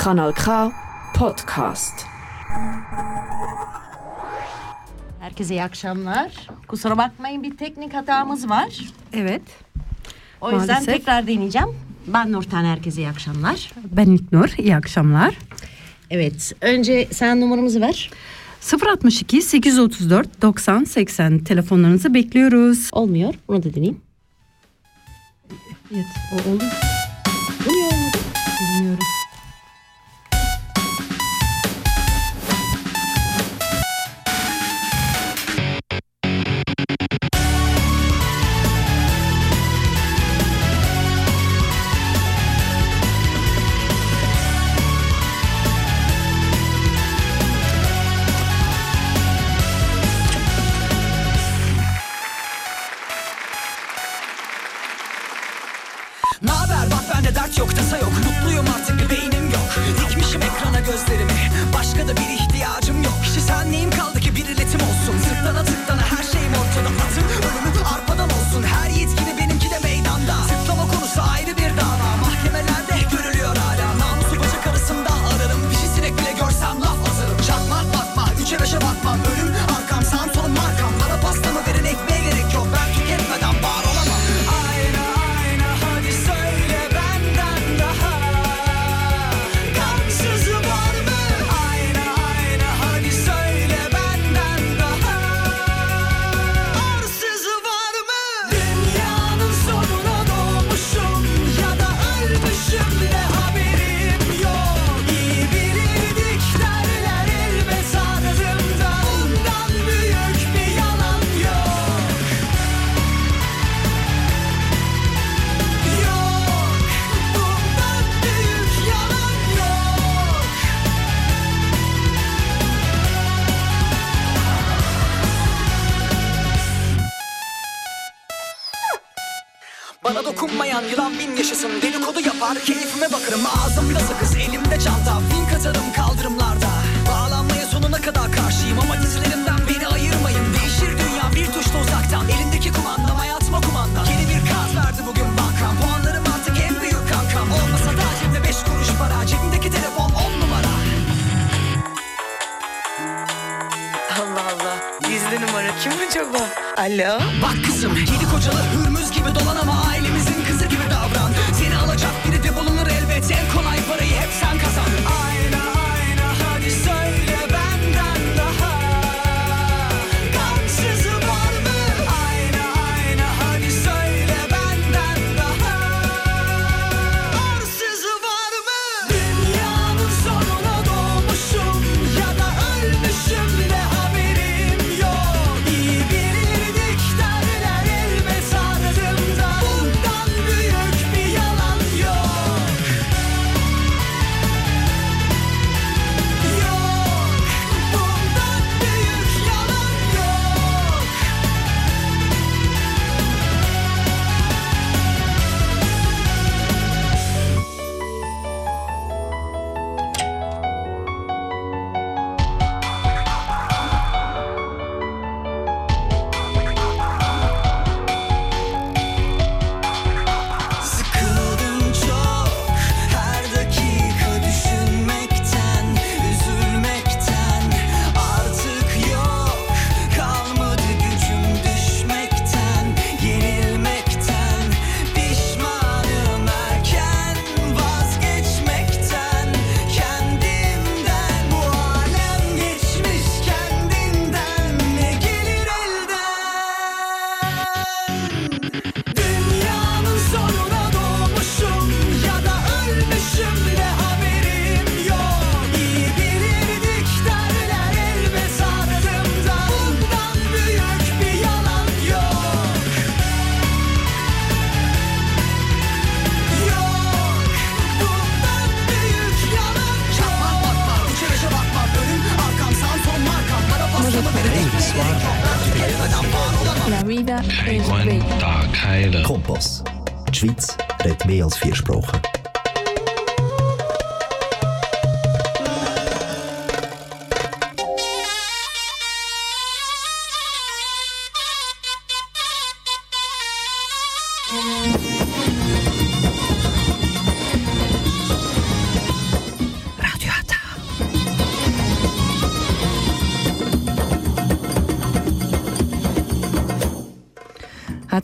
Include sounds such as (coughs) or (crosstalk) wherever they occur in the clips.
Kanal K Podcast. Herkese iyi akşamlar. Kusura bakmayın bir teknik hatamız var. Evet. O Maalesef. yüzden tekrar deneyeceğim. Ben Nurten herkese iyi akşamlar. Ben İlknur iyi akşamlar. Evet önce sen numaramızı ver. 062 834 90 80 telefonlarınızı bekliyoruz. Olmuyor. Bunu da deneyeyim. Evet, o oldu. Bilmiyorum. Ağzımda sakız elimde çanta. Fink atarım kaldırımlarda. Bağlanmaya sonuna kadar karşıyım Ama dizilerimden beni ayırmayın. Değişir dünya bir tuşla uzaktan. Elindeki kumandam hayatıma kumanda. Yeni bir kart verdi bugün bankam. Puanlarım artık en büyük kankam. Olmasa da cebimde beş kuruş para. Cebimdeki telefon on numara. Allah Allah. Gizli numara kim acaba? Alo? Bak kızım yedi kocalı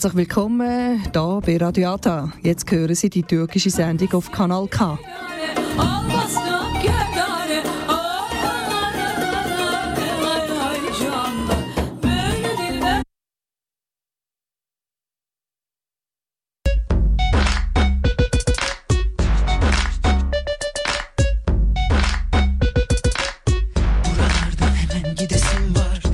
Herzlich willkommen hier bei Radio Ata. Jetzt hören Sie die türkische Sendung auf Kanal K. Buralardan hemen gidesim var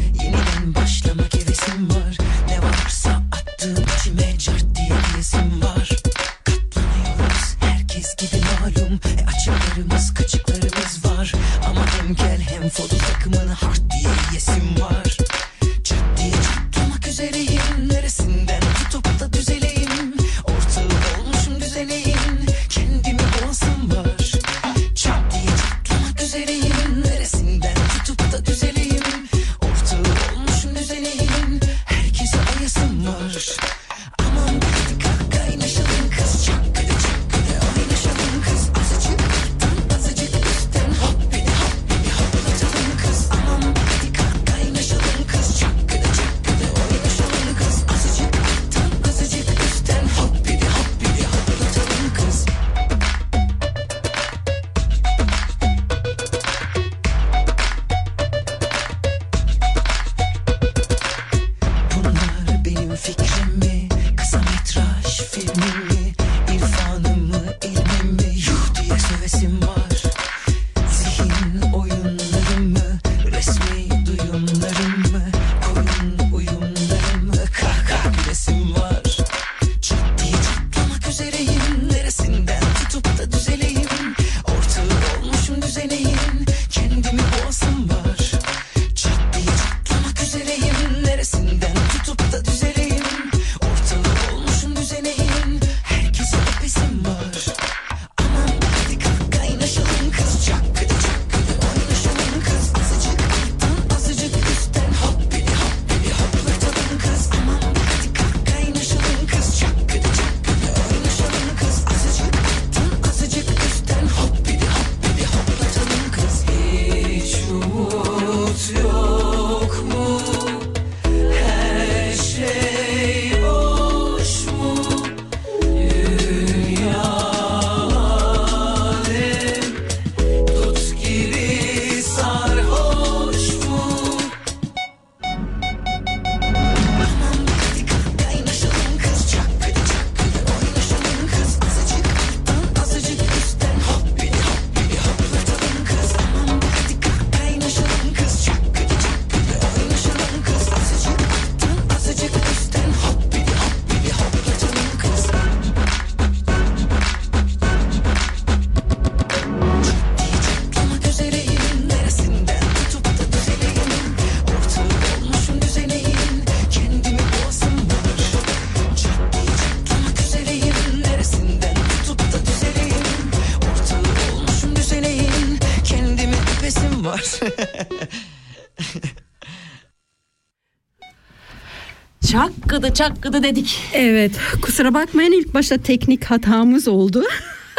Çakkıdı çakkıdı dedik. Evet kusura bakmayın ilk başta teknik hatamız oldu. (laughs)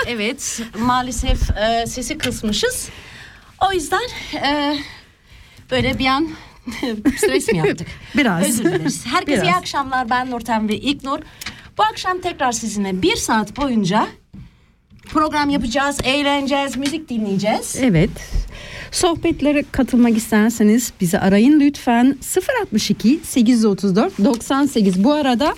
Evet maalesef e, sesi kısmışız. O yüzden e, böyle bir an (laughs) stres mi yaptık? (laughs) Biraz. Özür dileriz. Herkese iyi Biraz. akşamlar ben Nurten ve İlknur. Bu akşam tekrar sizinle bir saat boyunca program yapacağız, eğleneceğiz, müzik dinleyeceğiz. Evet. Sohbetlere katılmak isterseniz bizi arayın lütfen 062 834 98 bu arada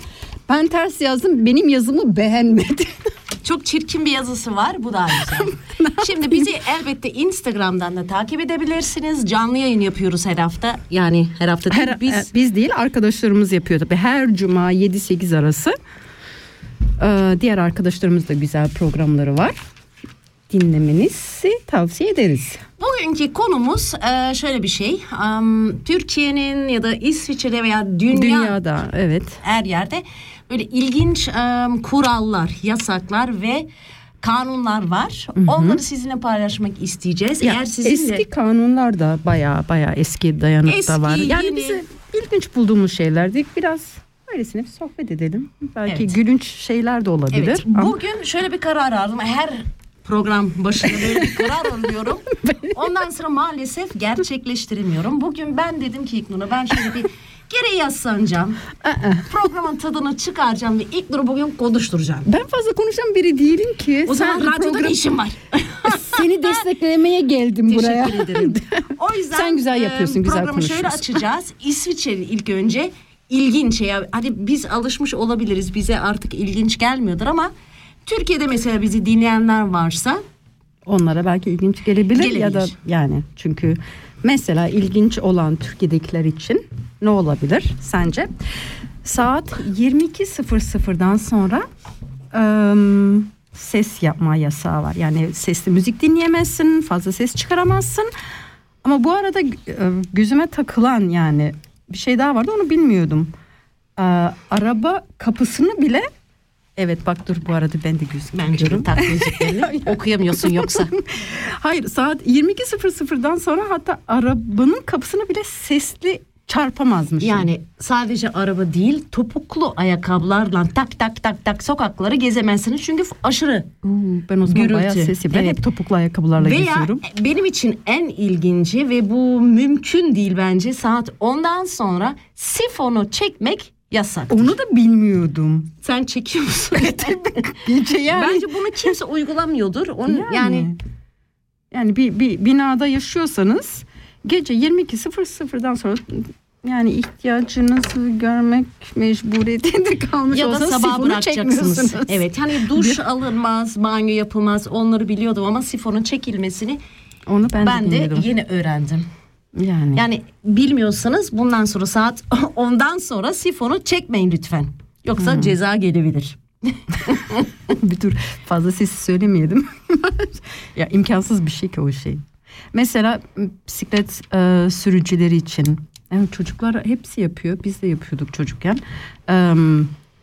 ben ters yazdım benim yazımı beğenmedi. (laughs) Çok çirkin bir yazısı var. Bu da güzel. (laughs) Şimdi bizi elbette Instagram'dan da takip edebilirsiniz. Canlı yayın yapıyoruz her hafta. Yani her hafta değil. Her, biz e, biz değil arkadaşlarımız yapıyor tabii her cuma 7-8 arası. Ee, diğer arkadaşlarımız da güzel programları var. Dinlemenizi tavsiye ederiz. Bugünkü konumuz e, şöyle bir şey. Türkiye'nin ya da İsviçre'de veya dünya, Dünyada evet. her yerde böyle ilginç kurallar, yasaklar ve kanunlar var. Onları sizinle paylaşmak isteyeceğiz. Ya, Eğer sizinle Eski kanunlar da baya baya eski dayanıkta Eski, var. Yani yeni. bize ilginç bulduğumuz şeylerdi. Biraz öylesine bir sohbet edelim. Belki Evet. gülünç şeyler de olabilir. Evet. Ama Bugün şöyle bir karar aldım. Her program başında böyle bir karar (laughs) alıyorum. Ondan sonra maalesef gerçekleştiremiyorum. Bugün ben dedim ki İknur'a ben şöyle bir Geri yaslanacağım. Programın tadını çıkaracağım ve ilk duru bugün konuşturacağım. Ben fazla konuşan biri değilim ki. O zaman radyoda program- işim var. (laughs) Seni desteklemeye geldim buraya. Teşekkür ederim. (laughs) O yüzden Sen güzel e, yapıyorsun, güzel programı şöyle açacağız. İsviçre'nin ilk önce ilginç ya. Hani biz alışmış olabiliriz. Bize artık ilginç gelmiyordur ama Türkiye'de mesela bizi dinleyenler varsa Onlara belki ilginç gelebilir, Gelebilir. ya da yani çünkü mesela ilginç olan Türkiye'dekiler için ne olabilir sence? Saat 22.00'dan sonra ım, ses yapma yasağı var. Yani sesli müzik dinleyemezsin, fazla ses çıkaramazsın. Ama bu arada e, gözüme takılan yani bir şey daha vardı onu bilmiyordum. Ee, araba kapısını bile Evet bak dur bu arada ben de gözüküyorum. bence de tak müziklerini (laughs) okuyamıyorsun yoksa. (laughs) Hayır saat 22.00'dan sonra hatta arabanın kapısını bile sesli çarpamazmışım. Yani sadece araba değil topuklu ayakkabılarla tak tak tak tak sokakları gezemezsiniz çünkü aşırı. Uuu, ben o zaman Gürültü. bayağı sesi. Ben Evet. hep topuklu ayakkabılarla Veya geziyorum. benim için en ilginci ve bu mümkün değil bence saat 10'dan sonra sifonu çekmek yasak. Onu da bilmiyordum. Sen çekiyor musun? (laughs) Gece yani. Bence bunu kimse uygulamıyordur. Onu yani, yani. Yani bir, bir binada yaşıyorsanız gece 22.00'dan sonra yani ihtiyacınızı görmek mecburiyetinde (laughs) kalmış ya da olsanız sabah sifonu bırakacaksınız. Evet hani duş (laughs) alınmaz, banyo yapılmaz onları biliyordum ama sifonun çekilmesini Onu ben, ben, de, de yeni öğrendim. Yani. Yani bilmiyorsanız bundan sonra saat (laughs) 10'dan sonra sifonu çekmeyin lütfen. Yoksa ceza gelebilir. (laughs) bir dur fazla sesi söylemeyelim. (laughs) ya imkansız bir şey ki o şey. Mesela bisiklet e, sürücüleri için evet, çocuklar hepsi yapıyor. Biz de yapıyorduk çocukken. E,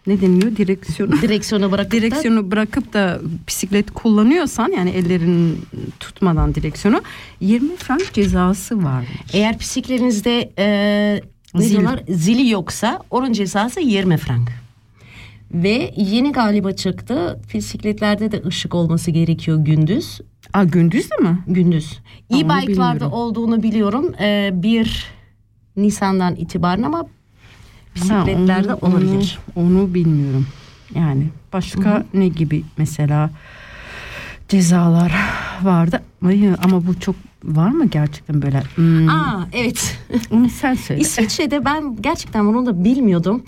ne deniliyor? Direksiyon. Direksiyona bırakıp da Direksiyonu bırakıp da bisiklet kullanıyorsan yani ellerin tutmadan direksiyonu 20 frank cezası var. eğer bisikletinizde e, ne Zil. diyorlar zili yoksa onun cezası 20 frank. Ve yeni galiba çıktı bisikletlerde de ışık olması gerekiyor gündüz. Aa gündüz de mi? Gündüz. E-bike'larda olduğunu biliyorum. E, 1 Nisan'dan itibaren ama bisikletlerde Ha, onu- olabilir. Onu, onu bilmiyorum. Yani başka ne gibi mesela cezalar vardı. Ama bu çok var mı gerçekten böyle? Hmm, Aa evet. (laughs) onu sen söyle. İsviçre'de ben gerçekten bunu da bilmiyordum.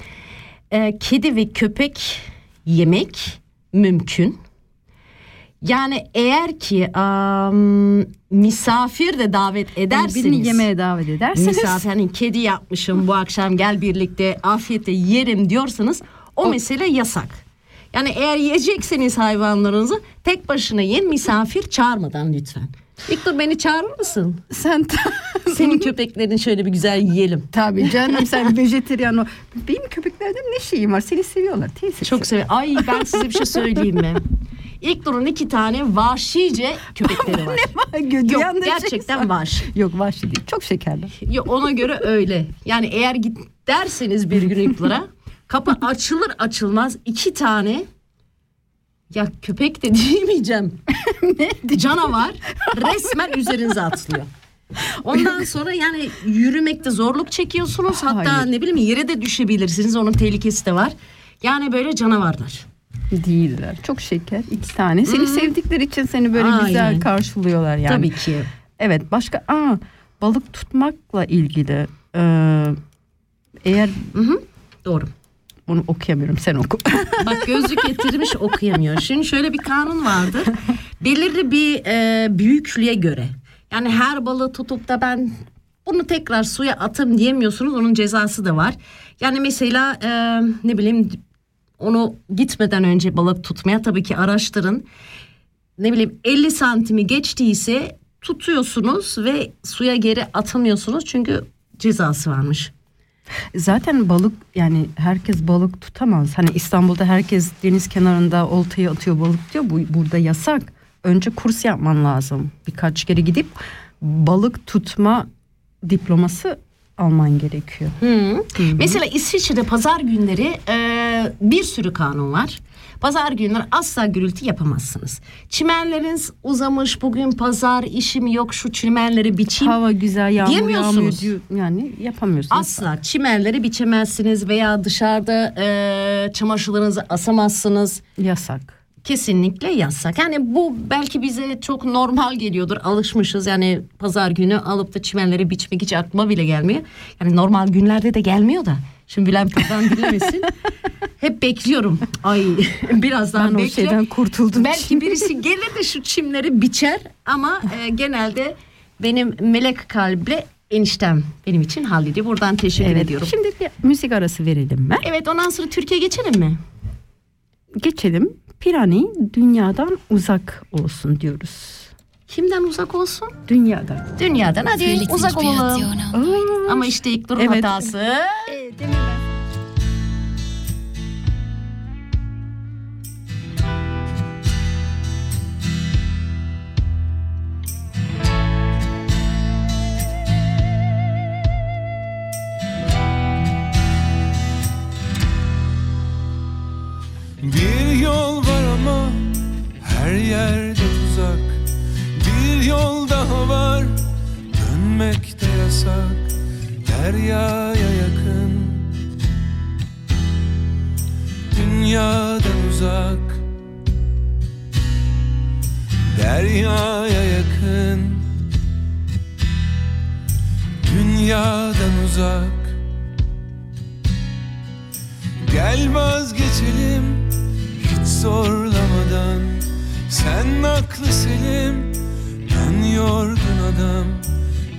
Ee, kedi ve köpek yemek mümkün. Yani eğer ki am, misafir de davet ederseniz. Birini yemeğe davet ederseniz Misafir hani kedi yapmışım bu akşam gel birlikte afiyetle yerim diyorsanız o, mesele yasak. Yani eğer yiyecekseniz hayvanlarınızı tek başına yiyin misafir çağırmadan lütfen. Victor beni çağırır mısın? sen Senin köpeklerini şöyle bir güzel yiyelim. tabii canım sen (laughs) vejeteryan o. Benim köpeklerde ne şeyim var? Seni seviyorlar teyze. Çok seviyorum. Ay ben size bir şey söyleyeyim mi? İlk durun iki tane vahşice köpekleri var. Yok gerçekten vahşi. Yok vahşi değil. Çok şekerli. Yok ona göre öyle. Yani eğer git derseniz bir gün İlknur'a kapı açılır açılmaz iki tane ya köpek de (laughs) diyemeyeceğim. (laughs) Canavar resmen üzerinize atlıyor. Ondan sonra yani yürümekte zorluk çekiyorsunuz. Hatta Hayır. ne bileyim yere de düşebilirsiniz. Onun tehlikesi de var. Yani böyle canavarlar. Değiller. Çok şeker. iki tane. Seni sevdikleri için seni böyle Aynen. güzel karşılıyorlar yani. Tabii ki. Evet başka aa balık tutmakla ilgili ee, eğer Doğru. Onu okuyamıyorum sen oku. (laughs) Bak gözlük getirmiş okuyamıyor. Şimdi şöyle bir kanun vardır. Belirli bir e, büyüklüğe göre. Yani her balığı tutup da ben bunu tekrar suya atım diyemiyorsunuz. Onun cezası da var. Yani mesela e, ne bileyim onu gitmeden önce balık tutmaya tabii ki araştırın. Ne bileyim 50 santimi geçtiyse tutuyorsunuz ve suya geri atamıyorsunuz. Çünkü cezası varmış. Zaten balık yani herkes balık tutamaz. Hani İstanbul'da herkes deniz kenarında oltayı atıyor balık diyor. Bu burada yasak. Önce kurs yapman lazım. Birkaç kere gidip balık tutma diploması alman gerekiyor. Mesela İsviçre'de pazar günleri e, bir sürü kanun var. Pazar günleri asla gürültü yapamazsınız. Çimenleriniz uzamış bugün pazar işim yok şu çimenleri biçeyim. Hava güzel yağmur Diyemiyorsunuz. yağmıyor diyor. Yani yapamıyorsunuz. Asla çimenleri biçemezsiniz veya dışarıda e, çamaşırlarınızı asamazsınız. Yasak. Kesinlikle yasak. Yani bu belki bize çok normal geliyordur. Alışmışız yani pazar günü alıp da çimenleri biçmek hiç aklıma bile gelmiyor. Yani normal günlerde de gelmiyor da. Şimdi Bülent buradan (laughs) dinlemesin. Hep bekliyorum. Ay (laughs) birazdan Ben o bekle. şeyden kurtuldum. Belki birisi gelir de şu çimleri biçer ama e, genelde benim melek kalple eniştem benim için hallediyor. Buradan teşekkür Evet. ediyorum. Şimdi bir müzik arası verelim mi? Evet ondan sonra Türkiye geçelim mi? Geçelim. Pirani dünyadan uzak olsun diyoruz. Kimden uzak olsun? Dünyadan. Dünyadan hadi uzak olalım. Aa, Ama işte ilk durum Evet. hatası. Bir yol daha var. Dönmek de yasak. Deryaya yakın. Dünyadan uzak. Deryaya yakın. Dünyadan uzak. Gel vazgeçelim. Hiç zorlamadan. Sen aklı selim yorgun adam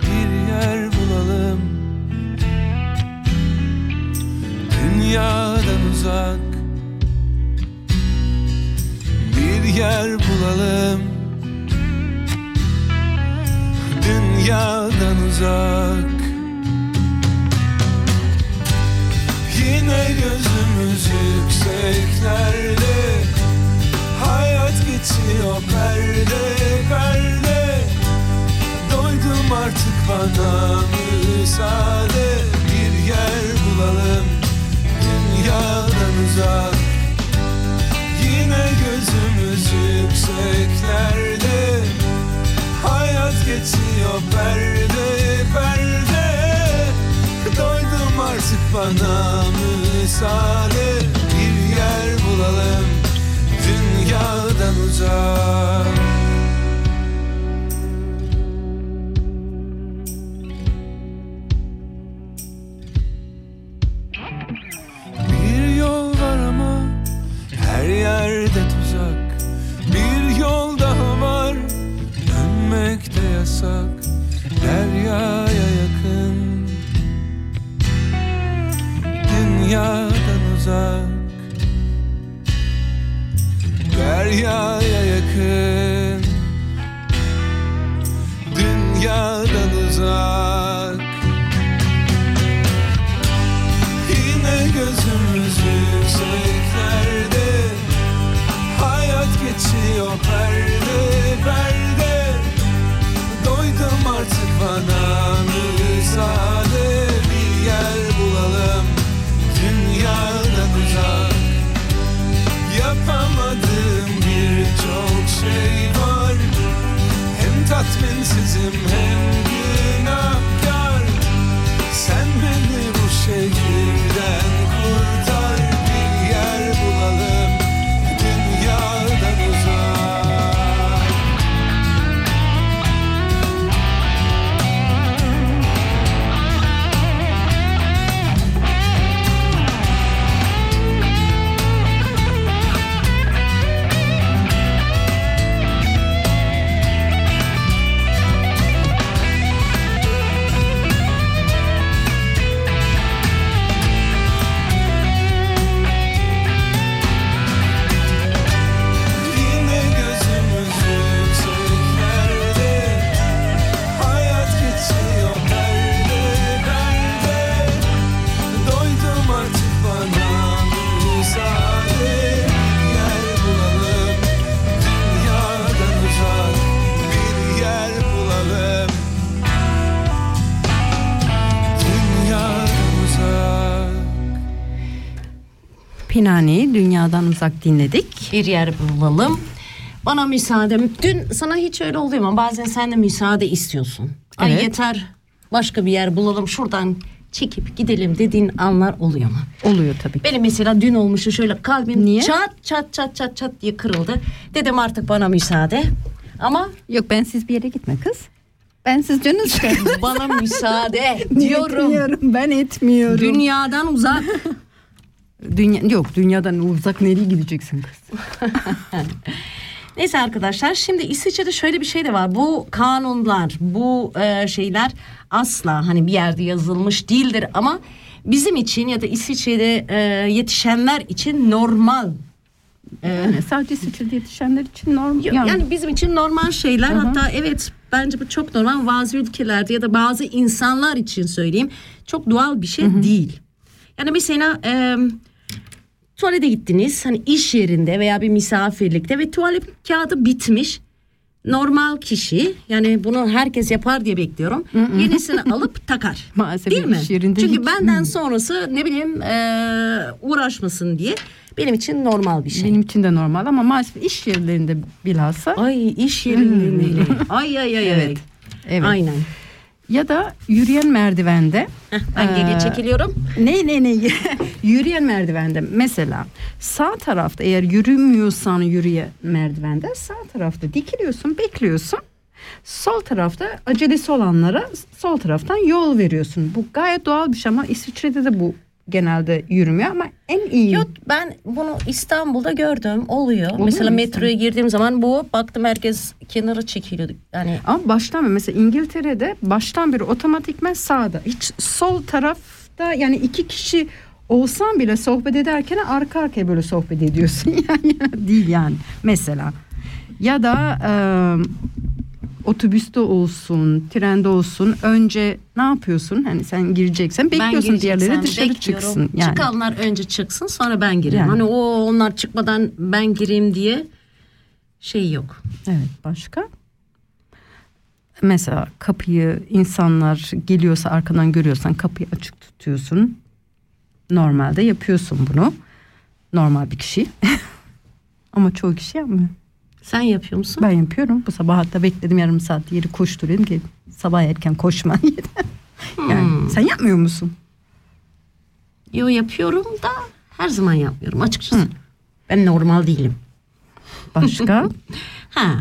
Bir yer bulalım. Dünyadan uzak Bir yer bulalım. Dünyadan uzak. Yine gözümüz yükseklerde Hayat geçiyor perde perde Doydum artık bana müsaade. Bir yer bulalım dünyadan uzak. Yine gözümüz yükseklerde. Hayat geçiyor perde perde. Doydum artık bana müsaade. Bir yer bulalım dünyadan uzak yasak Deryaya yakın. Dünyadan uzak Deryaya yakın. Dünyadan uzak. Yine gözümüz yükseklerde. Hayat geçiyor perde bana müsaade Uzak dinledik. Bir yer bulalım. Bana müsaade. Dün sana hiç öyle oluyor mu? Bazen sen de müsaade istiyorsun. Ay Evet. yeter başka bir yer bulalım şuradan çekip gidelim dediğin anlar oluyor mu? Oluyor tabii ki. Benim mesela dün olmuştu şöyle kalbim Niye? çat çat çat çat çat diye kırıldı. Dedim artık bana müsaade. Ama Yok ben siz bir yere gitme kız. Ben siz canınız bana müsaade (laughs) diyorum. Etmiyorum, ben etmiyorum. Dünyadan uzak. (laughs) Dünya, yok dünyadan uzak nereye gideceksin kız? (laughs) Neyse arkadaşlar şimdi İsviçre'de şöyle bir şey de var. Bu kanunlar, bu e, şeyler asla hani bir yerde yazılmış değildir ama bizim için ya da İsviçre'de e, yetişenler için normal. Yani sadece İsviçre'de yetişenler için normal. Yani, Yani, bizim için normal şeyler. Hatta evet bence bu çok normal. Bazı ülkelerde ya da bazı insanlar için söyleyeyim çok doğal bir şey değil. Yani mesela e, tuvalete gittiniz hani iş yerinde veya bir misafirlikte ve tuvalet kağıdı bitmiş. Normal kişi yani bunu herkes yapar diye bekliyorum. Yenisini (laughs) alıp takar. Maalesef Değil mi? iş yerinde Çünkü hiç- benden sonrası ne bileyim e, uğraşmasın diye benim için normal bir şey. benim için de normal ama maalesef iş yerlerinde bilhassa Ay iş yerinde. ay ay ay (laughs) Evet. evet. Aynen. Ya da yürüyen merdivende Heh, ben geriye çekiliyorum. Ne ne ne (laughs) yürüyen merdivende mesela sağ tarafta eğer yürümüyorsan yürüyen merdivende sağ tarafta dikiliyorsun bekliyorsun. Sol tarafta acelesi olanlara sol taraftan yol veriyorsun. Bu gayet doğal bir şey ama İsviçre'de de bu genelde yürümüyor ama en iyi. Yok ben bunu İstanbul'da gördüm oluyor. Oluyor Mesela metroya girdiğim zaman bu baktım herkes kenara çekiliyordu. Yani Ama baştan mesela İngiltere'de baştan beri otomatikmen sağda. Hiç sol tarafta yani iki kişi olsan bile sohbet ederken arka arkaya böyle sohbet ediyorsun. (laughs) Yani değil yani mesela. Ya da e, otobüste olsun, trende olsun önce ne yapıyorsun? Hani sen gireceksen bekliyorsun diğerleri dışarı bekliyorum. çıksın. Yani. Çıkanlar önce çıksın sonra ben gireyim. Yani. Hani o onlar çıkmadan ben gireyim diye şey yok. Evet başka? Mesela kapıyı insanlar geliyorsa arkadan görüyorsan kapıyı açık tutuyorsun. Normalde yapıyorsun bunu. Normal bir kişi. (laughs) Ama çoğu kişi yapmıyor. Sen yapıyor musun? Ben yapıyorum. Bu sabah hatta bekledim yarım saat yeri koşturayım ki sabah erken koşma. (laughs) yani sen yapmıyor musun? Yo yapıyorum da her zaman yapmıyorum açıkçası. Ben normal değilim. Başka? (laughs) Ha.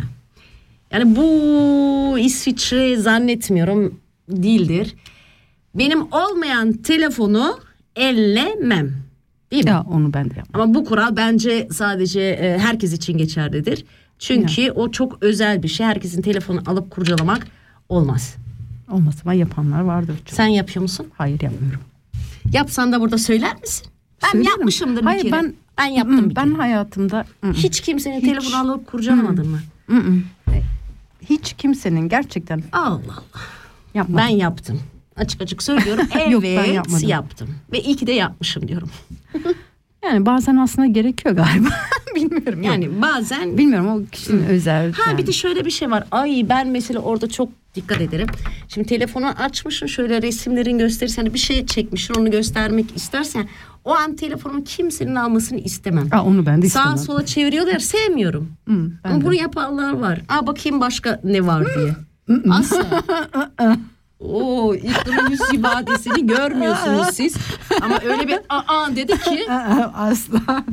Yani bu İsviçre zannetmiyorum değildir. Benim olmayan telefonu ellemem. Değil mi? ya onu ben de yapmam. Ama bu kural bence sadece e, herkes için geçerlidir. Çünkü o çok özel bir şey. Herkesin telefonu alıp kurcalamak olmaz. Olmaz ama yapanlar vardır. Çok. Sen yapıyor musun? Hayır yapmıyorum. Yapsan da burada söyler misin? Ben Söylerim. yapmışımdır bir Hayır, kere. ben- ben yaptım Mm, bir ben kere. hayatımda mm, Hiç kimsenin Hiç. telefonu alıp kurcalamadın mı? mm. hiç kimsenin gerçekten Allah Allah. yapmadım. Ben yaptım. Açık açık söylüyorum. Evet (laughs) Yok, ben yapmadım. yaptım. Ve iyi ki de yapmışım diyorum. (laughs) Yani bazen aslında gerekiyor galiba. (laughs) Bilmiyorum. Yani Yani bazen bilmiyorum o kişinin özel. Ha yani. bir de şöyle bir şey var. Ay ben mesela orada çok dikkat ederim. Şimdi telefonu açmışsın şöyle resimlerin gösterisi hani bir şey çekmişsin onu göstermek istersen o an telefonun kimsenin almasını istemem. Aa, onu ben de Sağa istemem. sola çeviriyorlar sevmiyorum. Hı, Ama bunu yapanlar var. Aa bakayım başka ne var diye. Asla. (laughs) Oo İlknur'un yüz ifadesini görmüyorsunuz (laughs) siz. Ama öyle bir aa dedi ki. (laughs) Asla.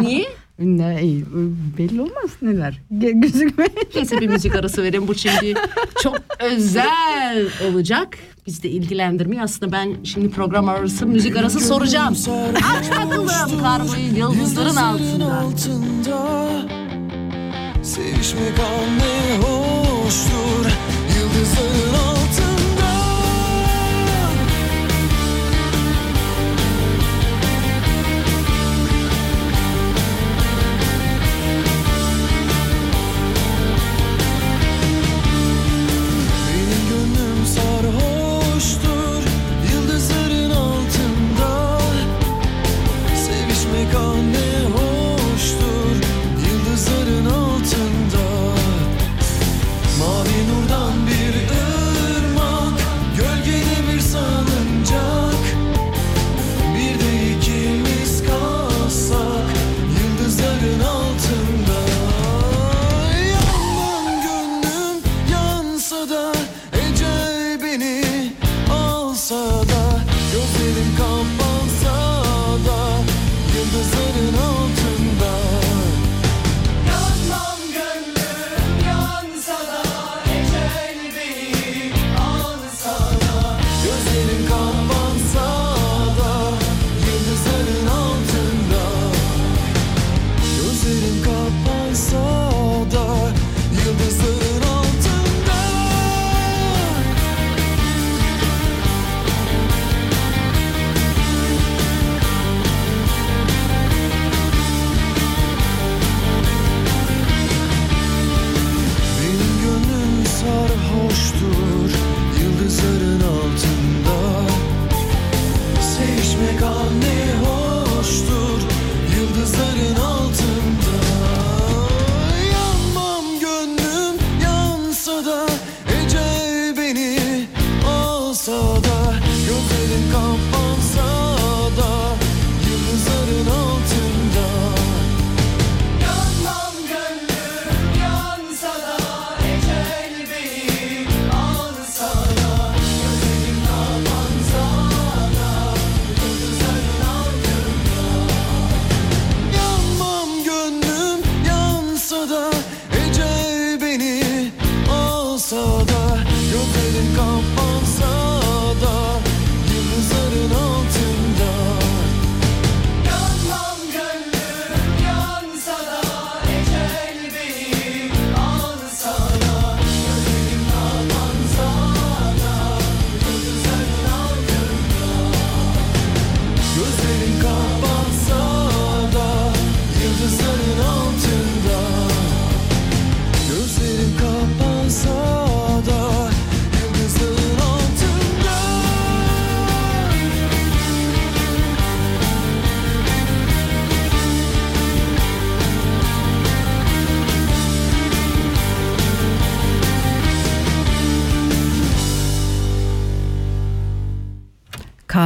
Niye? Ne iyi, belli olmaz neler. Ge- Gözükme. Neyse bir müzik arası verin. Bu şimdi çok özel olacak. Biz de ilgilendirmiyor. Aslında ben şimdi program arası müzik arası soracağım. Aç bakalım karmayı yıldızların altında. altında Sevişmek an ne hoştur Yıldızların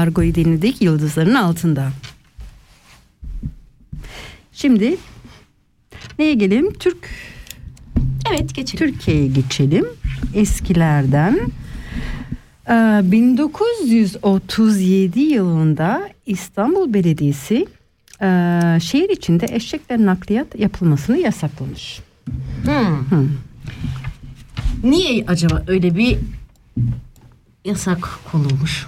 Kargoyu dinledik yıldızların altında. Şimdi neye gelelim? Türk Evet geçelim. Türkiye'ye geçelim. Eskilerden. Ee, 1937 yılında İstanbul Belediyesi e, şehir içinde eşekler nakliyat yapılmasını yasaklamış. Niye acaba öyle bir yasak konulmuş?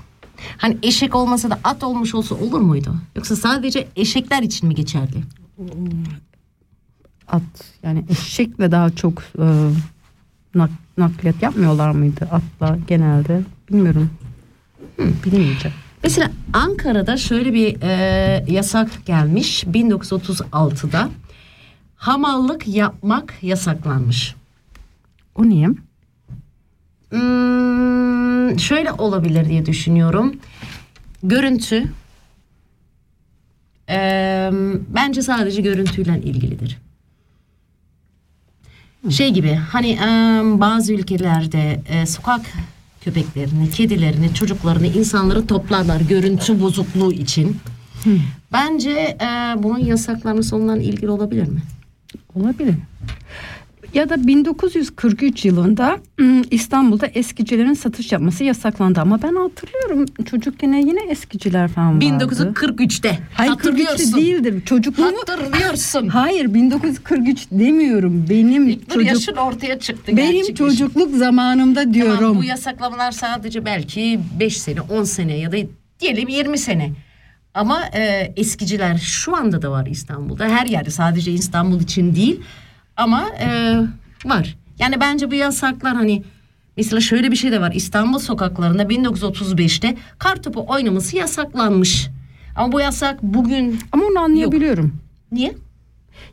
Hani eşek olmasa da at olmuş olsa olur muydu? Yoksa sadece eşekler için mi geçerli? At yani eşekle daha çok e, nak- nakliyat yapmıyorlar mıydı atla genelde bilmiyorum. Hı, bilemeyeceğim. Mesela Ankara'da şöyle bir e, yasak gelmiş 1936'da. Hamallık yapmak yasaklanmış. O niye? Hmm, şöyle olabilir diye düşünüyorum. Görüntü eee, bence sadece görüntüyle ilgilidir. Şey gibi hani eee, bazı ülkelerde eee, sokak köpeklerini, kedilerini, çocuklarını, insanları toplarlar görüntü bozukluğu için. Bence eee, bunun yasaklanması ondan ilgili olabilir mi? Olabilir. Ya da 1943 yılında ım, İstanbul'da eskicilerin satış yapması yasaklandı ama ben hatırlıyorum çocukken yine eskiciler falan vardı. 1943'te. Hayır 43'te Hatırlıyorsun. değildir. Çocukluğumu Hatırlıyorsun. (laughs) Hayır 1943 demiyorum. Benim İlk çocuk yaşın ortaya çıktı. benim gerçek çocukluk zamanımda diyorum. Tamam, bu yasaklamalar sadece belki 5 sene, 10 sene ya da diyelim 20 sene. Ama e, eskiciler şu anda da var İstanbul'da. Her yerde sadece İstanbul için değil ama e, var. Yani bence bu yasaklar hani mesela şöyle bir şey de var. İstanbul sokaklarında 1935'te kartopu oynaması yasaklanmış. Ama bu yasak bugün Ama onu anlayabiliyorum. niye?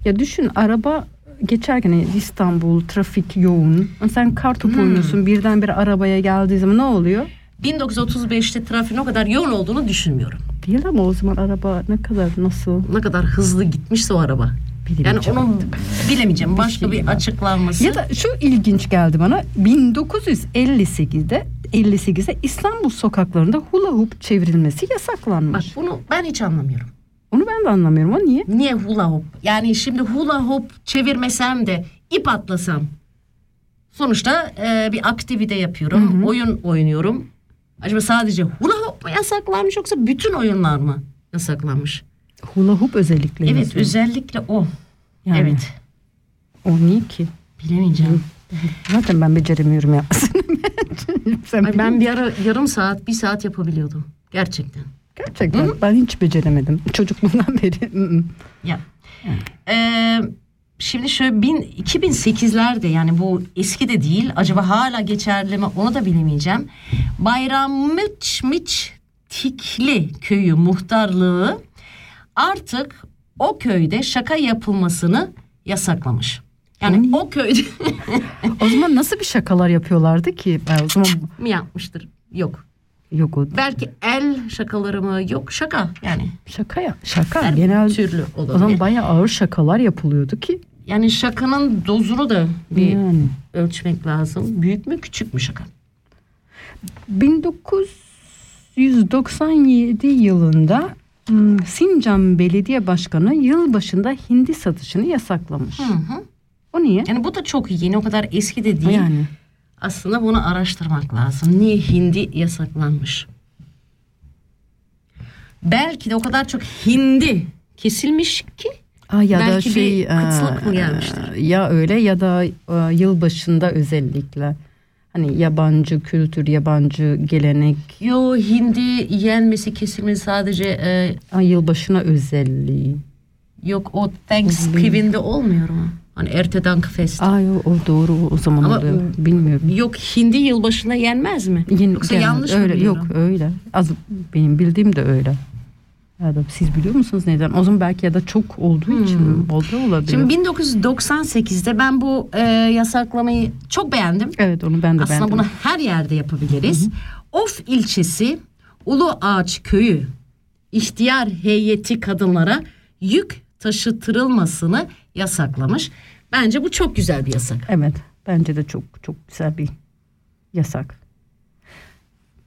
Ya düşün araba geçerken hani İstanbul trafik yoğun. Sen kartopu Hmm. oynuyorsun birdenbire arabaya geldiği zaman ne oluyor? 1935'te trafiğin o kadar yoğun olduğunu düşünmüyorum. Değil ama o zaman araba ne kadar nasıl Ne kadar hızlı gitmişse o araba. Yani bilemeyeceğim onu artık. bilemeyeceğim. Başka şey bir var. açıklanması. Ya da şu ilginç geldi bana 1958'de 58'de İstanbul sokaklarında hula hoop çevrilmesi Bak yasaklanmış. bunu ben hiç anlamıyorum. Onu ben de anlamıyorum. O niye? Niye hula hop? Yani şimdi hula hop çevirmesem de ip atlasam. Sonuçta e, bir aktivite yapıyorum. Oyun oynuyorum. Acaba sadece hula hop mu yasaklanmış yoksa bütün oyunlar mı yasaklanmış? Hula hoop özellikle. Evet yazıyor. özellikle o. Yani Evet. O niye ki? Bilemeyeceğim. Zaten ben beceremiyorum yapmasını. (laughs) Sen Ay, ben bir ara yarım saat, bir saat yapabiliyordum. Gerçekten. Gerçekten ben hiç beceremedim. Çocukluğumdan (laughs) beri. Ya. Ee, şimdi şöyle bin, 2008'lerde yani bu eski de değil. Acaba hala geçerli mi onu da bilemeyeceğim. Bayramıç Miç Tikli köyü muhtarlığı artık o köyde şaka yapılmasını yasaklamış. Yani o köyde (laughs) o zaman nasıl bir şakalar yapıyorlardı ki? Ben o zaman (laughs) mi yapmıştır? Yok. yok o Belki el şakaları mı? Yok şaka yani. şaka ya. Şaka Her genel türlü o olabilir. zaman bayağı ağır şakalar yapılıyordu ki. Yani şakanın dozunu da bir Yani. ölçmek lazım. Büyük mü küçük mü şaka? 1997 yılında Sincan Belediye Başkanı yılbaşında hindi satışını yasaklamış. Hı hı. O niye? Yani bu da çok yeni o kadar eski de değil. Yani Aslında bunu araştırmak lazım. Niye hindi yasaklanmış? Belki de o kadar çok hindi kesilmiş ki Aa, ya da Belki bir şey kıtlık mı e, gelmiştir? Ya öyle ya da e, yılbaşında özellikle hani yabancı kültür, yabancı gelenek, yo hindi yenmesi kesilmesi sadece e, ay, yılbaşına özelliği. yok o Thanksgiving'de olmuyor mu? Hani Ertedankfest. Ay o, o doğru o zaman Ama, oluyor. Bilmiyorum. Yok hindi yılbaşına yenmez mi? Yeni- Yoksa genel- yanlış mı öyle, biliyorum? Yok öyle. Az benim bildiğim de öyle. Ya da siz biliyor musunuz neden? O zaman belki ya da çok olduğu için mi? oldu olabilir. Şimdi 1998'de ben bu e, yasaklamayı çok beğendim. evet onu ben de Aslında beğendim. bunu her yerde yapabiliriz. Of ilçesi Ulu Ağaç köyü ihtiyar heyeti kadınlara yük taşıtırılmasını yasaklamış. Bence bu çok güzel bir yasak. Evet bence de çok çok güzel bir yasak.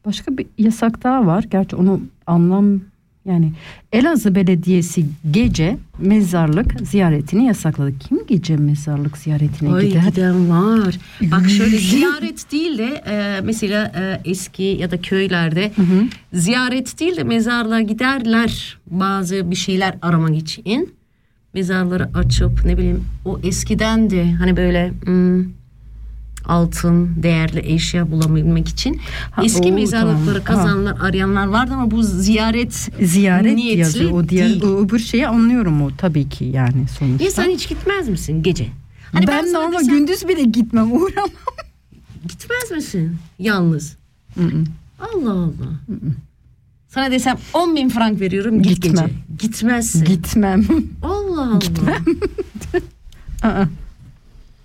Başka bir yasak daha var. Gerçi onu anlam yani Elazığ Belediyesi gece mezarlık ziyaretini yasakladı. Kim gece mezarlık ziyaretine Ay gider? giden var. Bak şöyle ziyaret değil de e, mesela e, eski ya da köylerde ziyaret değil de mezarlığa giderler bazı bir şeyler aramak için. Mezarları açıp ne bileyim o eskiden de hani böyle hmm, altın değerli eşya bulabilmek için Ha, eski o, mezarlıkları tamam. Ha. kazanlar arayanlar vardı ama bu ziyaret Ziyaret niyetli yazıyor. O diğer değil. o öbür şeyi anlıyorum o tabii ki yani sonuçta. Ya sen hiç gitmez misin gece? Hani ben, sana normal desem- gündüz bile gitmem (laughs) uğramam. Gitmez misin yalnız? Allah Allah. Sana desem 10 bin frank veriyorum git Gitmem. gece. Gitmezsin. Gitmem. Allah Allah. (laughs) Aa,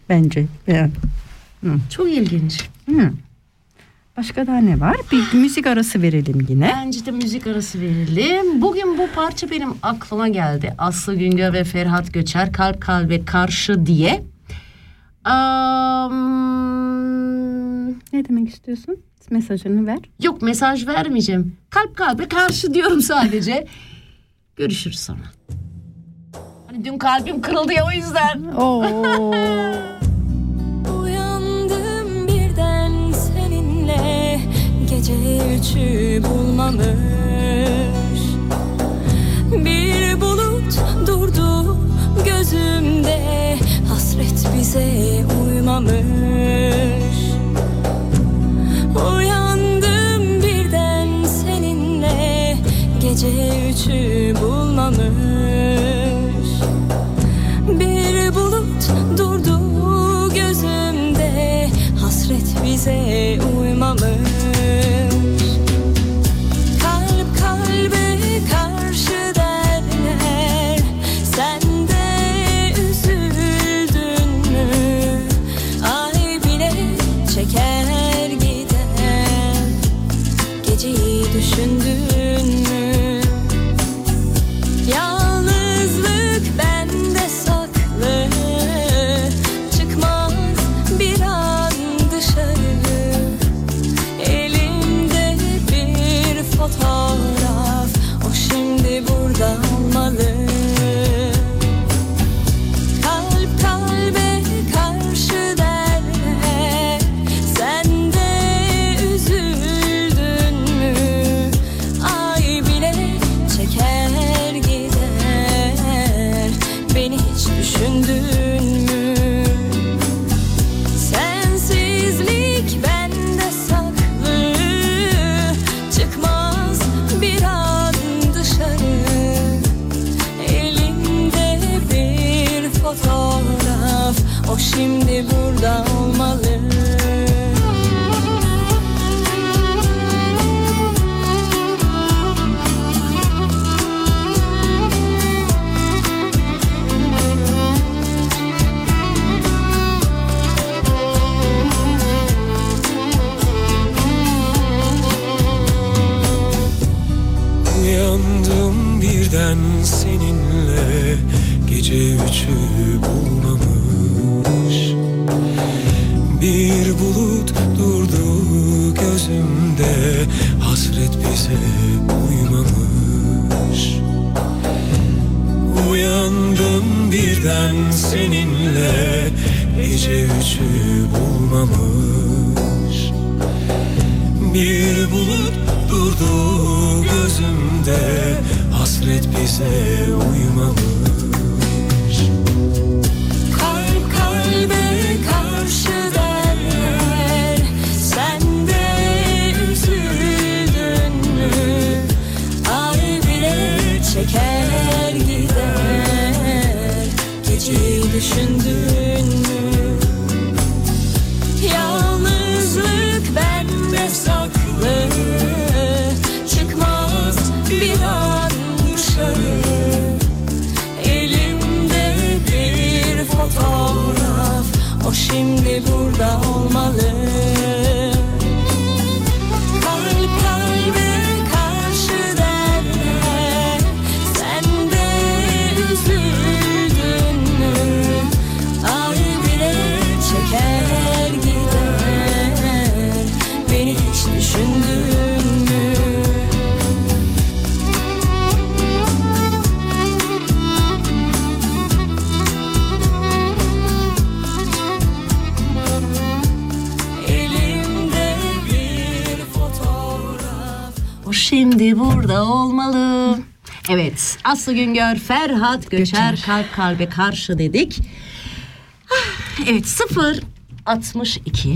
Bence yani. Çok ilginç. Hı. Başka daha ne var? Bir müzik arası verelim yine. Bence de müzik arası verelim. Bugün bu parça benim aklıma geldi. Aslı Güngör ve Ferhat Göçer Kalp Kalbe Karşı diye. Am, Ne demek istiyorsun? Mesajını ver. yok mesaj vermeyeceğim. Kalp kalbe karşı diyorum sadece. Görüşürüz sonra. Hani dün kalbim kırıldı ya o yüzden. Oo. (laughs) Üçü bulmamış. Bir bulut durdu gözümde Hasret bize uymamış. Uyandım birden seninle Gece üçü bulmamış burada olmalı. Evet Aslı Güngör, Ferhat Göçer, Göçer. kalp kalbe karşı dedik. Ah, Evet 0 62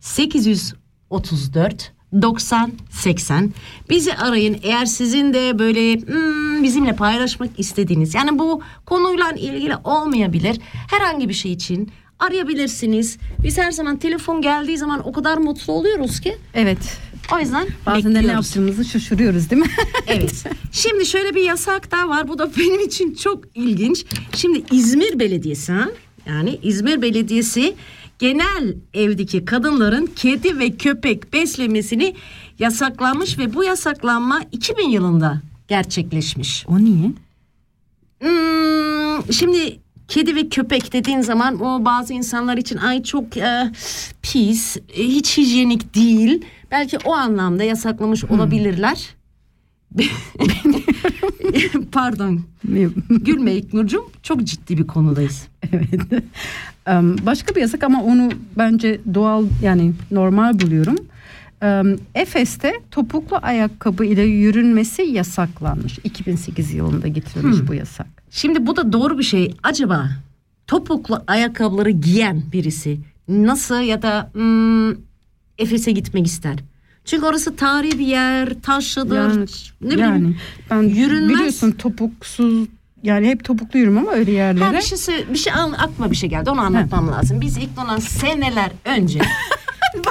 834 90 80 bizi arayın eğer sizin de böyle hmm, bizimle paylaşmak istediğiniz yani bu konuyla ilgili olmayabilir herhangi bir şey için arayabilirsiniz. Biz her zaman telefon geldiği zaman o kadar mutlu oluyoruz ki Evet. O yüzden Bazen de ne yaptığımızı şaşırıyoruz değil mi? (laughs) Evet. Şimdi şöyle bir yasak daha var. Bu da (laughs) benim için çok ilginç. Şimdi İzmir Belediyesi ha? yani İzmir Belediyesi genel evdeki kadınların kedi ve köpek beslemesini yasaklamış ve bu yasaklanma 2000 yılında gerçekleşmiş. o niye? Hmm, şimdi kedi ve köpek dediğin zaman o bazı insanlar için ay çok e, pis, e, hiç hijyenik değil. Belki o anlamda yasaklamış olabilirler. (laughs) Pardon. Gülme İknur'cum. Çok ciddi bir konudayız. evet. Başka bir yasak ama onu bence doğal yani normal buluyorum. Efes'te topuklu ayakkabı ile yürünmesi yasaklanmış. 2008 yılında getirilmiş bu yasak. Şimdi bu da doğru bir şey. Acaba topuklu ayakkabıları giyen birisi nasıl ya da hmm, Efes'e gitmek ister? Çünkü orası tarihi bir yer, taşlıdır. Yani, ne bileyim. yani ben yürünmez. biliyorsun topuksuz yani hep topuklu yürüm ama öyle yerlere. Ha, bir şey, bir şey aklıma bir şey geldi. Onu anlatmam lazım. Biz ilk olan seneler önce (laughs)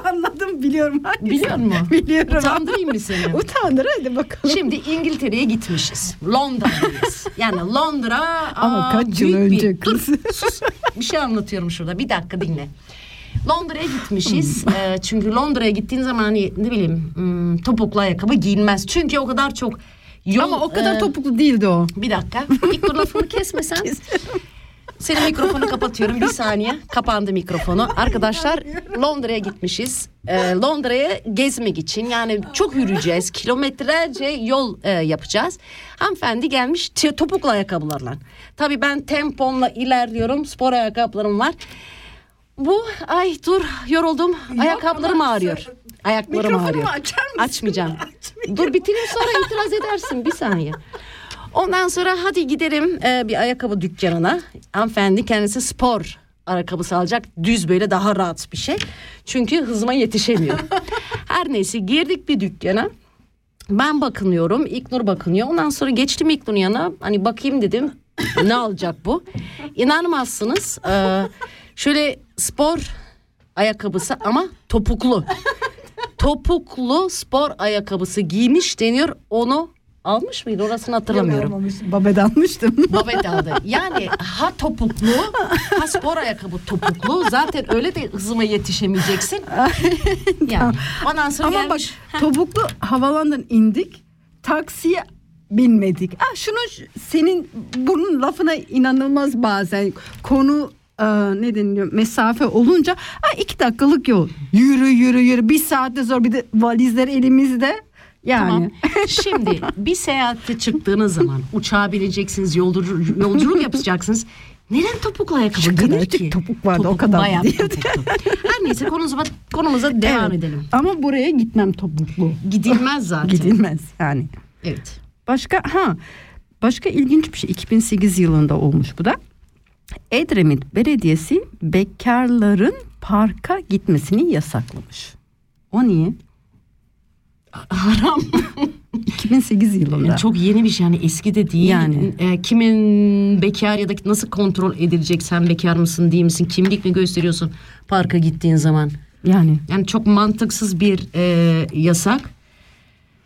Anladım biliyorum. hangisi. biliyor musun? Biliyorum. Utandırayım mı seni? (laughs) Utandır hadi bakalım. Şimdi İngiltere'ye gitmişiz. Londra'dayız. (laughs) Yani Londra Ama aa, kaç yıl büyük bir- önce kız? Dur, sus. Bir şey anlatıyorum şurada. Bir dakika dinle. Londra'ya gitmişiz. Ee, çünkü Londra'ya gittiğin zaman hani ne bileyim hmm, topuklu ayakkabı giyilmez. Çünkü o kadar çok yol... ama o kadar e, topuklu değildi o. Bir dakika. İlk dur lafımı kesmesen. (laughs) Senin mikrofonu kapatıyorum bir saniye. Kapandı mikrofonu. Arkadaşlar Londra'ya gitmişiz. Ee, Londra'ya gezmek için yani çok yürüyeceğiz. Kilometrelerce yol e, yapacağız. Hanımefendi gelmiş topuklu ayakkabılarla. Tabii ben temponla ilerliyorum. Spor ayakkabılarım var. Bu ay dur yoruldum. Ayakkabılarım ağrıyor. Ayaklarım ağrıyor. açar mısın? Açmayacağım. Dur bitireyim sonra itiraz edersin bir saniye. Ondan sonra hadi gidelim e, bir ayakkabı dükkanına. Hanımefendi kendisi spor ayakkabısı alacak. Düz böyle daha rahat bir şey. Çünkü hızıma yetişemiyor. (laughs) Her neyse girdik bir dükkana. Ben bakınıyorum. İknur bakınıyor. Ondan sonra geçtim İknur'un yanına. Hani bakayım dedim. ne alacak bu? İnanmazsınız. e, şöyle spor ayakkabısı ama topuklu. (laughs) topuklu spor ayakkabısı giymiş deniyor. Onu almış mıydı? Orasını hatırlamıyorum. Babet almıştım. (laughs) Babet aldı. Yani ha topuklu ha spor ayakkabı topuklu. Zaten öyle de hızıma yetişemeyeceksin. (laughs) Yani. Ondan sonra Ama bak gelmiş. topuklu havalandan indik. Taksiye binmedik. Ah şunu senin bunun lafına inanılmaz bazen konu e, ne deniliyor mesafe olunca ha iki dakikalık yol yürü yürü yürü bir saatte zor bir de valizler elimizde yani Tamam. Şimdi (laughs) bir seyahate çıktığınız zaman uçağa bineceksiniz, yolcu, yolculuk yapacaksınız. Neden topuklu ayakkabı Şu ki? topuk vardı, o kadar bayağı topuklu. Her neyse konumuza, konumuza devam Evet. edelim. ama buraya gitmem topuklu Gidilmez zaten. gidilmez yani Evet. Başka ha başka ilginç bir şey 2008 yılında olmuş bu da. Edremit Belediyesi bekarların parka gitmesini yasaklamış. O niye? Haram. (laughs) 2008 yılında. Yani çok yeni bir şey yani eski de değil. Yani. E, kimin bekar ya da nasıl kontrol edilecek sen bekar mısın değil misin? Kimlik mi gösteriyorsun parka gittiğin zaman? Yani Yani çok mantıksız bir e, yasak.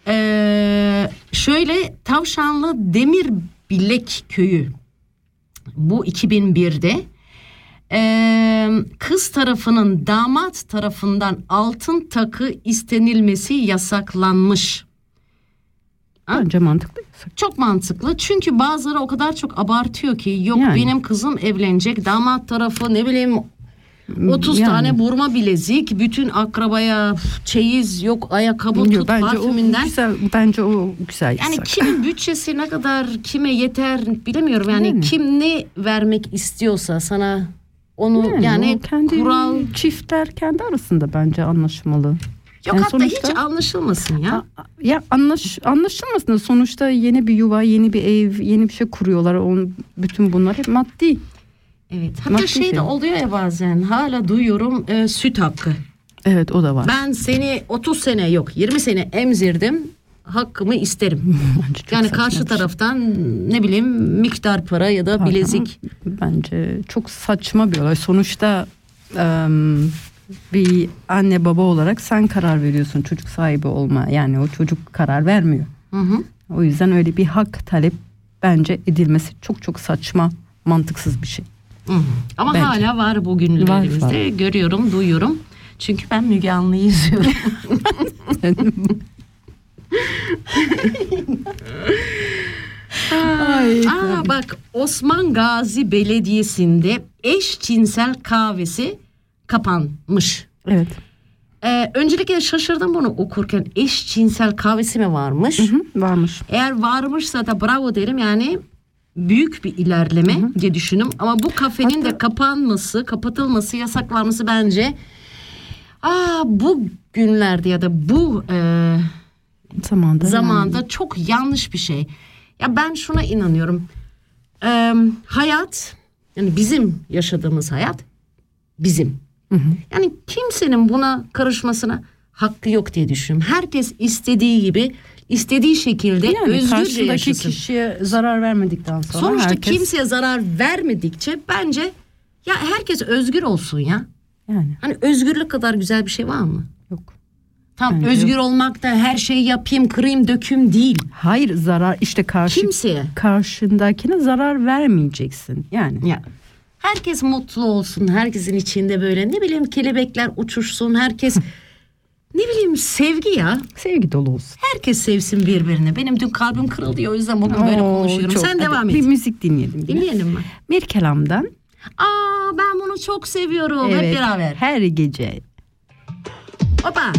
E, şöyle Tavşanlı Demir Bilek Köyü bu 2001'de e, kız tarafının damat tarafından altın takı istenilmesi yasaklanmış. Bence mantıklı. Çok mantıklı çünkü bazıları o kadar çok abartıyor ki yok Yani. benim kızım evlenecek damat tarafı ne bileyim 30 Yani. tane burma bilezik bütün akrabaya çeyiz yok ayakkabı Yok, tut bence o parfümünden. güzel bence o güzel Yani yasak. kimin bütçesi ne kadar kime yeter bilemiyorum yani, Yani. kim ne vermek istiyorsa sana onu yani, o kendi kural çiftler kendi arasında bence anlaşmalı. Yok Yani hatta sonuçta- hiç anlaşılmasın ya. Ya anlaş, anlaşılmasın da sonuçta yeni bir yuva, yeni bir ev, yeni bir şey kuruyorlar. Onun, bütün bunlar hep maddi. Evet. Hatta Maddi şey de oluyor ya bazen hala duyuyorum e, süt hakkı. Evet o da var. Ben seni 30 sene yok 20 sene emzirdim hakkımı isterim. (laughs) Yani karşı şey. taraftan ne bileyim miktar para ya da bilezik. Bence çok saçma bir olay. Sonuçta em, bir anne baba olarak sen karar veriyorsun çocuk sahibi olma. Yani o çocuk karar vermiyor. Hı hı. O yüzden öyle bir hak talep bence edilmesi çok çok saçma, mantıksız bir şey. Hı hı. Ama Bence. hala var bugünlerimizde Var, var. görüyorum duyuyorum. Çünkü ben Müge Anlı'yı izliyorum. (laughs) Ay, Aa bak Osman Gazi Belediyesi'nde eşcinsel kahvesi kapanmış. evet. Ee, öncelikle şaşırdım bunu okurken eşcinsel kahvesi mi varmış? Hı, varmış. Eğer varmışsa da bravo derim yani büyük bir ilerleme diye düşündüm. Ama bu kafenin de kapanması, kapatılması, yasaklanması bence aa, bu günlerde ya da bu e, Zamanda. zamanda çok yanlış bir şey. Ya ben şuna inanıyorum. Ee, hayat yani bizim yaşadığımız hayat bizim. Yani kimsenin buna karışmasına hakkı yok diye düşünüyorum. Herkes istediği gibi istediği şekilde yani özgürce yaşasın. kişiye zarar vermedikten sonra Sonuçta herkes kimseye zarar vermedikçe bence ya herkes özgür olsun ya. yani Hani özgürlük kadar güzel bir şey var mı? yok. Tam Bence özgür olmak da her şeyi yapayım, kırayım, döküm değil. Hayır zarar işte karşı Kimseye. karşındakine zarar vermeyeceksin. Yani Ya herkes mutlu olsun. Herkesin içinde böyle ne bileyim kelebekler uçuşsun. Herkes (laughs) ne bileyim sevgi ya. sevgi dolu olsun. Herkes sevsin birbirini. Benim dün kalbim kırıldı ya o yüzden bugün böyle Oo, konuşuyorum. çok- Sen Hadi devam Bir et. müzik dinleyelim. Dinleyelim mi? Mirkelam'dan. Aa ben bunu çok seviyorum. Hep beraber. Her gece. Hopa.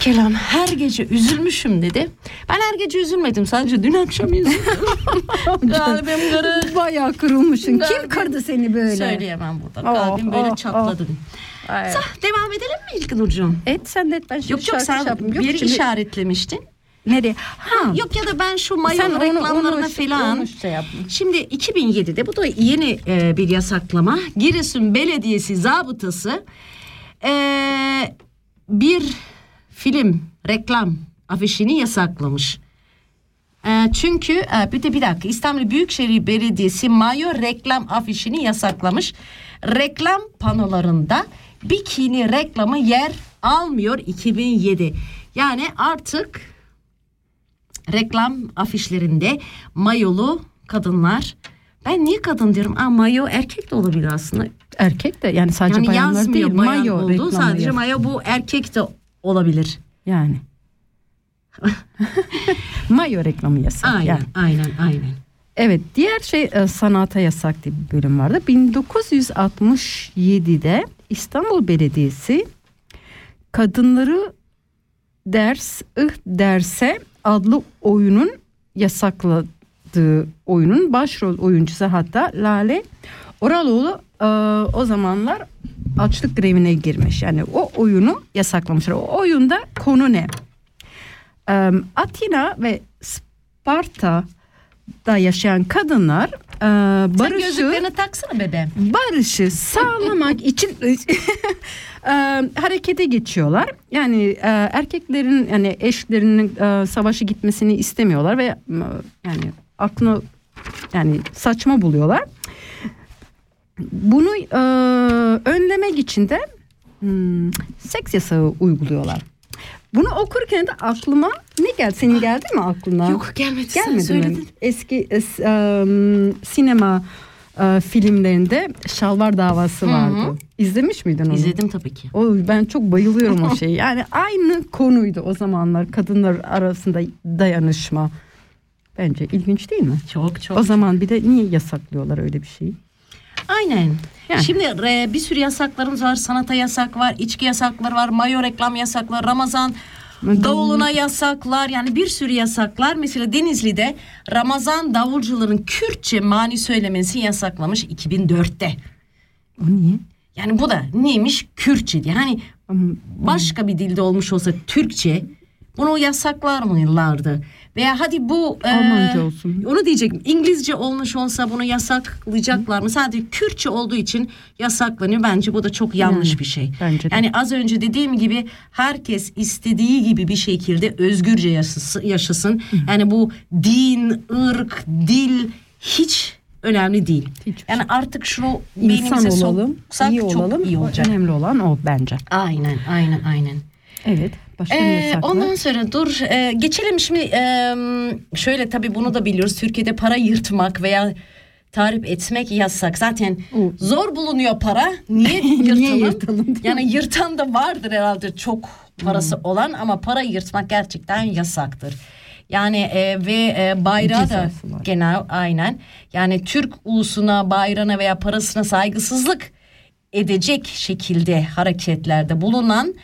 Kelam her gece üzülmüşüm dedi. Ben her gece üzülmedim sadece dün akşam üzüldüm. (laughs) Kalbim kırık. Bayağı kırılmışsın. Kim Kalbim- kırdı seni böyle? Söyleyemem burada. Oh, Kalbim böyle oh, çatladı. Ay. Sah, devam edelim mi İlknur'cum? Et sen de et ben şimdi Yok yok sen yapayım. bir Yok, yeri şimdi- işaretlemiştin. Nereye? Ha. Yok ya da ben şu Sen mayon onu- reklamlarına onu- falan. onu şey yapma. Şimdi 2007'de bu da yeni e, bir yasaklama. Giresun Belediyesi zabıtası e, bir film reklam afişini yasaklamış. E, çünkü e, bir de bir dakika İstanbul Büyükşehir Belediyesi mayo reklam afişini yasaklamış. Reklam panolarında bikini reklamı yer almıyor 2007. Yani artık reklam afişlerinde mayolu kadınlar ben niye kadın diyorum? Aa, mayo erkek de olabilir aslında. Erkek de yani sadece Yani bayanlar yazmıyor değil. bayan Mayo olduğu sadece yaz- mayo bu erkek de olabilir. Yani. (laughs) Mayo reklamı yasak. Aynen yani. aynen aynen. Evet diğer şey e, sanata yasak diye bir bölüm vardı. 1967'de İstanbul Belediyesi kadınları ders ıh derse adlı oyunun yasakladığı oyunun başrol oyuncusu hatta Lale Oraloğlu e, o zamanlar açlık grevine girmiş. Yani o oyunu yasaklamışlar. O oyunda konu ne? E, Atina ve Sparta'da yaşayan kadınlar e, Sen barışı gözlüklerini taksana bebeğim. barışı sağlamak (laughs) için e, harekete geçiyorlar. Yani e, erkeklerin yani eşlerinin e, savaşa gitmesini istemiyorlar ve e, yani aklını yani saçma buluyorlar. Bunu e, önlemek için de hmm, seks yasağı uyguluyorlar. Bunu okurken de aklıma ne geldi? Senin geldi mi aklına? Yok gelmedi, sen Gelmedi mi? söyledin. Eski es- em, sinema e, filmlerinde şalvar davası Hı hı. vardı. İzlemiş miydin onu? İzledim tabii ki. O ben çok bayılıyorum o (laughs) şeyi. Yani aynı konuydu o zamanlar kadınlar arasında dayanışma. Bence ilginç değil mi? Çok çok. O zaman bir de niye yasaklıyorlar öyle bir şeyi? Aynen. Yani. Şimdi e, bir sürü yasaklarımız var. Sanata yasak var, içki yasakları var, mayo reklam yasakları, Ramazan davuluna yasaklar. Yani bir sürü yasaklar. Mesela Denizli'de Ramazan davulcuların Kürtçe mani söylemesi yasaklamış 2004'te. O niye? Yani bu da neymiş? Kürtçe diye. Hani başka bir dilde olmuş olsa Türkçe bunu yasaklar mıylardı? Veya hadi bu e, Almanca olsun. Onu diyecektim. İngilizce olmuş olsa bunu yasaklayacaklar mı? Sadece Kürtçe olduğu için yasaklanıyor. Bence bu da çok yanlış Yani, bir şey. bence de. Yani az önce dediğim gibi herkes istediği gibi bir şekilde özgürce yaşasın. yaşasın. Yani bu din, ırk, dil hiç önemli değil. Hiçbir yani artık şunu İnsan olalım, iyi çok olalım. iyi olacak. Önemli olan o bence. Aynen aynen aynen. Evet. Başka Ee, yasak var. ondan sonra dur e, geçelim şimdi e, şöyle tabii bunu da biliyoruz Türkiye'de para yırtmak veya tarif etmek yasak zaten zor bulunuyor para niye (laughs) yırtalım, yırtalım, değil mi? yani yırtan da vardır herhalde çok parası Hmm. olan ama para yırtmak gerçekten yasaktır. Yani e, ve e, bayrağı da var. genel aynen yani Türk ulusuna bayrağına veya parasına saygısızlık edecek şekilde hareketlerde bulunan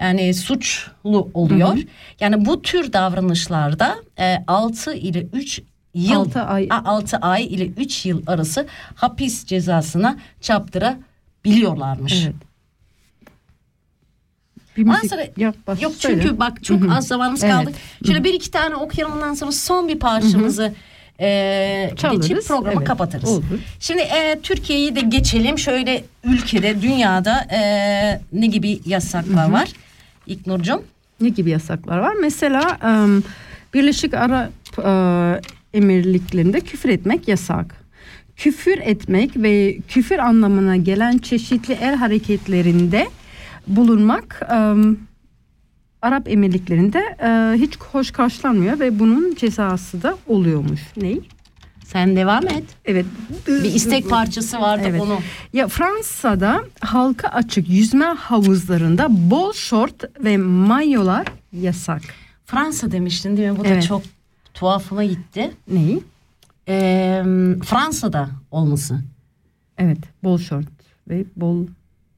yani suçlu oluyor. Yani bu tür davranışlarda e, 6 ile 3 yıl Altı ay. 6 ay ile 3 yıl arası hapis cezasına çarptırabiliyorlarmış. Evet. Bir Ondan sonra yap, baş- yok söyle. çünkü bak çok az zamanımız Evet. kaldı. Şöyle bir iki tane okuyalım ondan sonra son bir parçamızı e, Çalarız, geçip programı evet, kapatırız. olur. Şimdi e, Türkiye'yi de geçelim. Şöyle ülkede, dünyada e, ne gibi yasaklar var? İlknur'cum. Ne gibi yasaklar var? Mesela em, Birleşik Arap e, Emirlikleri'nde küfür etmek yasak. Küfür etmek ve küfür anlamına gelen çeşitli el hareketlerinde bulunmak em, Arap Emirlikleri'nde e, hiç hoş karşılanmıyor ve bunun cezası da oluyormuş. Ney? Sen devam et. Evet. Bir istek parçası vardı Evet. onu. Ya Fransa'da halka açık yüzme havuzlarında bol şort ve mayolar yasak. Fransa demiştin değil mi? Bu da Evet. çok tuhafıma gitti. Neyi? E, Fransa'da olması. Evet, bol şort ve bol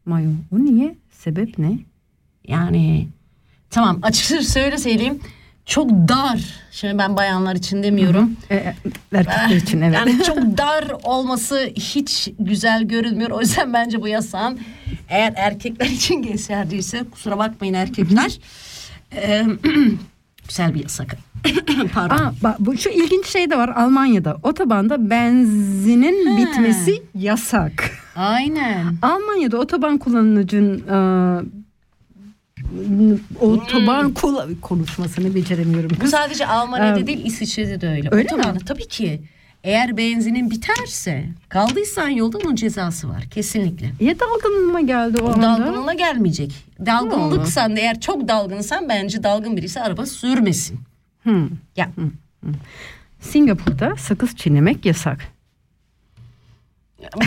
mayo. O niye? Sebep ne? Yani Tamam açıkçası söyle söyleyeyim. Çok dar. Şimdi ben bayanlar için demiyorum. E, erkekler için evet. Yani çok (laughs) dar olması hiç güzel görünmüyor. O yüzden bence bu yasağın eğer erkekler (laughs) için geçerliyse kusura bakmayın erkekler. Ee, (clears throat) güzel bir yasak. (coughs) Pardon. Aa, bak, bu şu ilginç şey de var Almanya'da otobanda benzinin bitmesi yasak. Aynen. Almanya'da otoban kullanıcının e, otoban kula- konuşmasını beceremiyorum. Bu sadece Almanya'da Ee, değil İsviçre'de de öyle. öyle Otobanda mi? Tabii ki. Eğer benzinin biterse kaldıysan yolda onun cezası var kesinlikle. Ya dalgınlığıma geldi o anda. Dalgınlığına gelmeyecek. Dalgınlıksan eğer çok dalgınsan bence dalgın birisi araba sürmesin. Hmm. Ya Singapur'da sakız çiğnemek yasak. (laughs)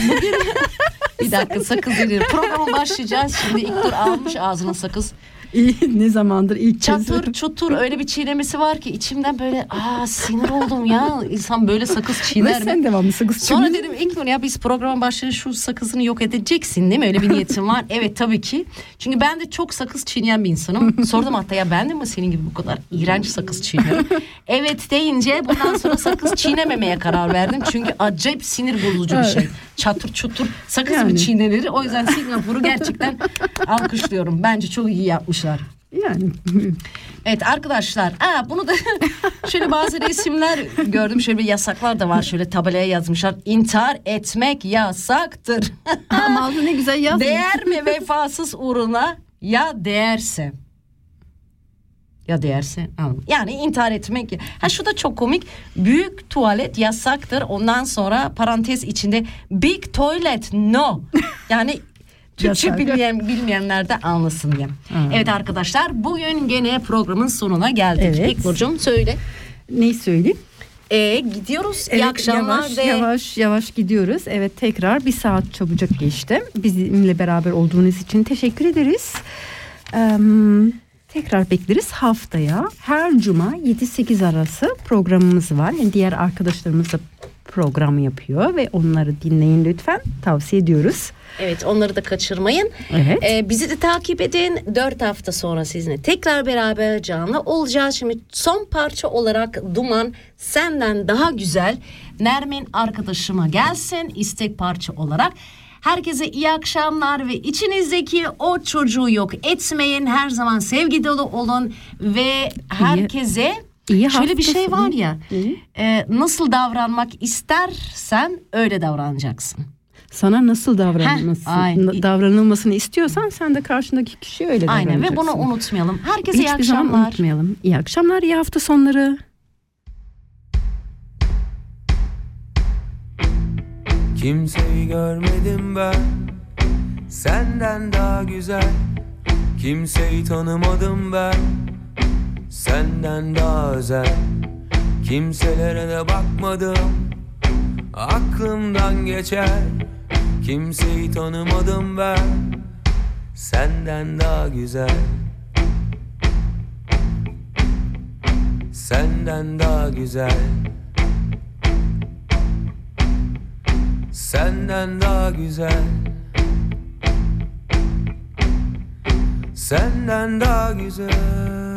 bir dakika sakız denir. Programa başlayacağız. Şimdi ilk dur almış ağzına sakız. İyi, ne zamandır ilk kez. Çatır çutur öyle bir çiğnemesi var ki içimden böyle aa sinir oldum ya. İnsan böyle sakız Ve çiğner mi? sen devamlı sakız Sonra çiğniyorsun. dedim ilk ya biz programa başlayınca şu sakızını yok edeceksin değil mi? Öyle bir niyetim var. (laughs) Evet tabii ki. Çünkü ben de çok sakız çiğneyen bir insanım. Sordum hatta ya ben de mi senin gibi bu kadar iğrenç sakız çiğniyorum? (laughs) evet deyince bundan sonra sakız çiğnememeye karar verdim. Çünkü acayip sinir bozucu bir şey. Çatır çutur sakız Yani. mı çiğnenir? O yüzden Singapur'u gerçekten alkışlıyorum. Bence çok iyi yapmışlar. Yani Evet arkadaşlar aa, bunu da (laughs) şöyle bazı resimler gördüm şöyle bir yasaklar da var şöyle tabelaya yazmışlar intihar etmek yasaktır. (laughs) ama ne güzel yazmış. Değer mi vefasız uğruna ya değerse? Ya değerse anladım. Yani intihar etmek. Ha şu da çok komik. Büyük tuvalet yasaktır. Ondan sonra parantez içinde big toilet no. Yani Türkçe Yasak. bilmeyen, bilmeyenler de anlasın diye. Evet arkadaşlar bugün gene programın sonuna geldik. Evet. İlknur'cum söyle. Neyi söyleyeyim? Ee, gidiyoruz. İyi Evet, akşamlar yavaş, ve yavaş yavaş gidiyoruz. Evet tekrar bir saat çabucak geçti. Bizimle beraber olduğunuz için teşekkür ederiz. Eee, tekrar bekleriz haftaya. Her cuma 7-8 arası programımız var. Yani diğer arkadaşlarımız da program yapıyor ve onları dinleyin lütfen. Tavsiye ediyoruz. Evet onları da kaçırmayın. Evet. Ee, bizi de takip edin. Dört hafta sonra sizinle tekrar beraber canlı olacağız. Şimdi son parça olarak Duman senden daha güzel Nermin arkadaşıma gelsin istek parça olarak. Herkese iyi akşamlar ve içinizdeki o çocuğu yok etmeyin. Her zaman sevgi dolu olun ve herkese iyi şöyle bir şey var ya İyi. e, nasıl davranmak istersen öyle davranacaksın. Sana nasıl davranılması, Heh, aynen. davranılmasını istiyorsan sen de karşındaki kişiye öyle Aynen ve davranacaksın. bunu unutmayalım. Herkese iyi Hiçbir zaman akşamlar. unutmayalım. İyi akşamlar, iyi hafta sonları. Kimseyi görmedim ben Senden daha güzel Kimseyi tanımadım ben Senden daha özel. Kimselere de bakmadım. Aklımdan geçer. Kimseyi tanımadım ben. Senden daha güzel. Senden daha güzel. Senden daha güzel. Senden daha güzel